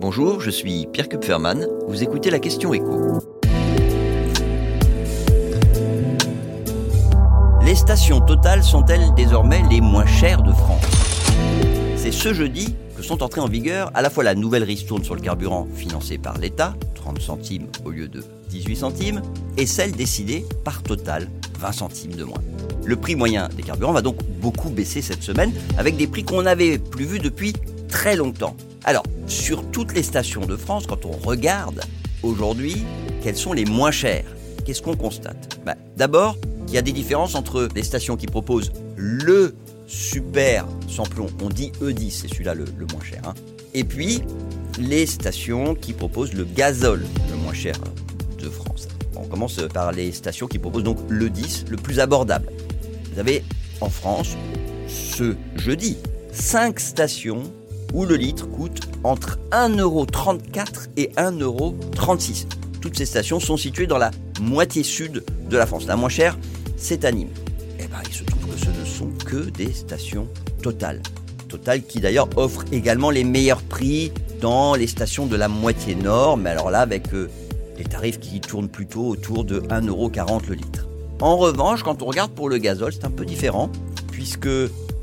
Bonjour, je suis Pierre Kupferman. Vous écoutez la question écho. Les stations totales sont-elles désormais les moins chères de France? C'est ce jeudi que sont entrées en vigueur à la fois la nouvelle ristourne sur le carburant financée par l'État, 30 centimes au lieu de 18 centimes, et celle décidée par Total, 20 centimes de moins. Le prix moyen des carburants va donc beaucoup baisser cette semaine, avec des prix qu'on n'avait plus vus depuis très longtemps. Alors, sur toutes les stations de France, quand on regarde aujourd'hui, quelles sont les moins chères Qu'est-ce qu'on constate? Bah, D'abord, il y a des différences entre les stations qui proposent le super samplon, on dit E10, c'est celui-là le, moins cher, hein. et puis les stations qui proposent le gazole le moins cher de France. On commence par les stations qui proposent donc le 10, le plus abordable. Vous avez en France, ce jeudi, 5 stations où le litre coûte entre 1,34€ et 1,36€. Toutes ces stations sont situées dans la moitié sud de la France. La moins chère, c'est à Nîmes. Eh ben, il se trouve que ce ne sont que des stations Total. Total qui d'ailleurs offre également les meilleurs prix dans les stations de la moitié nord, mais alors là avec euh, des tarifs qui tournent plutôt autour de 1,40€ le litre. En revanche, quand on regarde pour le gazole, c'est un peu différent, puisque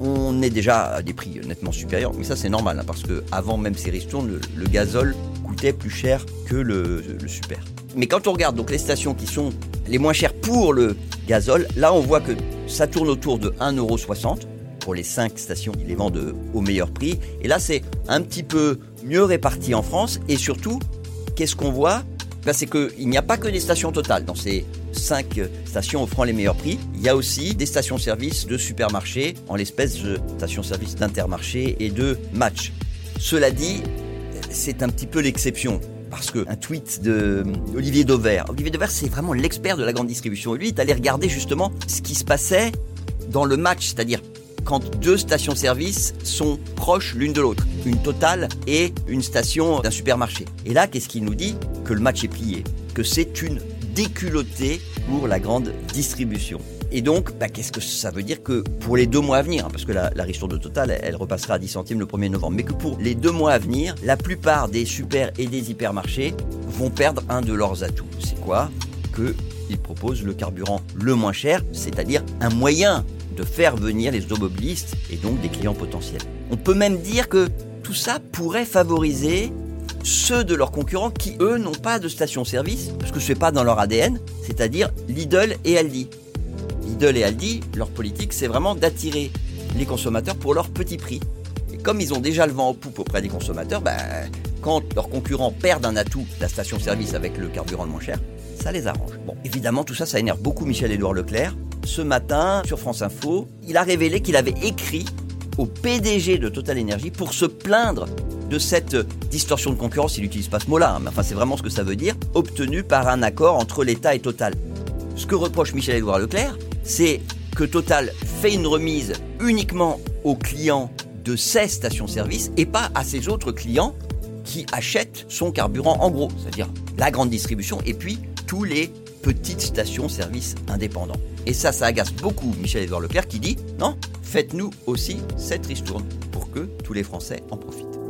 on est déjà à des prix nettement supérieurs, mais ça c'est normal, hein, parce que avant même ces ristournes, le, le, gazole coûtait plus cher que le, super. Mais quand on regarde donc les stations qui sont les moins chères pour le gazole, là on voit que ça tourne autour de 1,60€ pour les 5 stations qui les vendent au meilleur prix. Et là c'est un petit peu mieux réparti en France. Et surtout, qu'est-ce qu'on voit? Ben, C'est qu'il n'y a pas que des stations totales dans ces 5 stations offrant les meilleurs prix. Il y a aussi des stations-service de supermarchés, en l'espèce de stations-service d'intermarché et de match. Cela dit, c'est un petit peu l'exception. Parce qu'un tweet de Olivier Dauvert, Olivier Dauvert c'est vraiment l'expert de la grande distribution. Lui, il est allé regarder justement ce qui se passait dans le match, c'est-à-dire quand deux stations-service sont proches l'une de l'autre, une totale et une station d'un supermarché. Et là, qu'est-ce qu'il nous dit? Que le match est plié, que c'est une déculottée pour la grande distribution. Et donc, bah, qu'est-ce que ça veut dire que pour les deux mois à venir, hein, parce que la, la de Total, elle, repassera à 10 centimes le 1er novembre, mais que pour les deux mois à venir, la plupart des super et des hypermarchés vont perdre un de leurs atouts. C'est quoi Qu'ils proposent le carburant le moins cher, c'est-à-dire un moyen de faire venir les automobilistes et donc des clients potentiels. On peut même dire que tout ça pourrait favoriser ceux de leurs concurrents qui, eux, n'ont pas de station-service, parce que ce n'est pas dans leur ADN, c'est-à-dire Lidl et Aldi. Lidl et Aldi, leur politique, c'est vraiment d'attirer les consommateurs pour leur petit prix. Et comme ils ont déjà le vent en poupe auprès des consommateurs, ben, quand leurs concurrents perdent un atout, la station-service avec le carburant le moins cher, ça les arrange. Bon, évidemment, tout ça, ça énerve beaucoup Michel-Édouard Leclerc. Ce matin, sur France Info, il a révélé qu'il avait écrit au PDG de Total Energy pour se plaindre de cette distorsion de concurrence, il n'utilise pas ce mot-là, hein, mais enfin c'est vraiment ce que ça veut dire, obtenue par un accord entre l'État et Total. Ce que reproche Michel-Édouard Leclerc, c'est que Total fait une remise uniquement aux clients de ses stations-service et pas à ses autres clients qui achètent son carburant en gros, c'est-à-dire la grande distribution et puis tous les petites stations-service indépendants. Et ça, ça agace beaucoup Michel-Édouard Leclerc qui dit non, faites-nous aussi cette ristourne pour que tous les Français en profitent.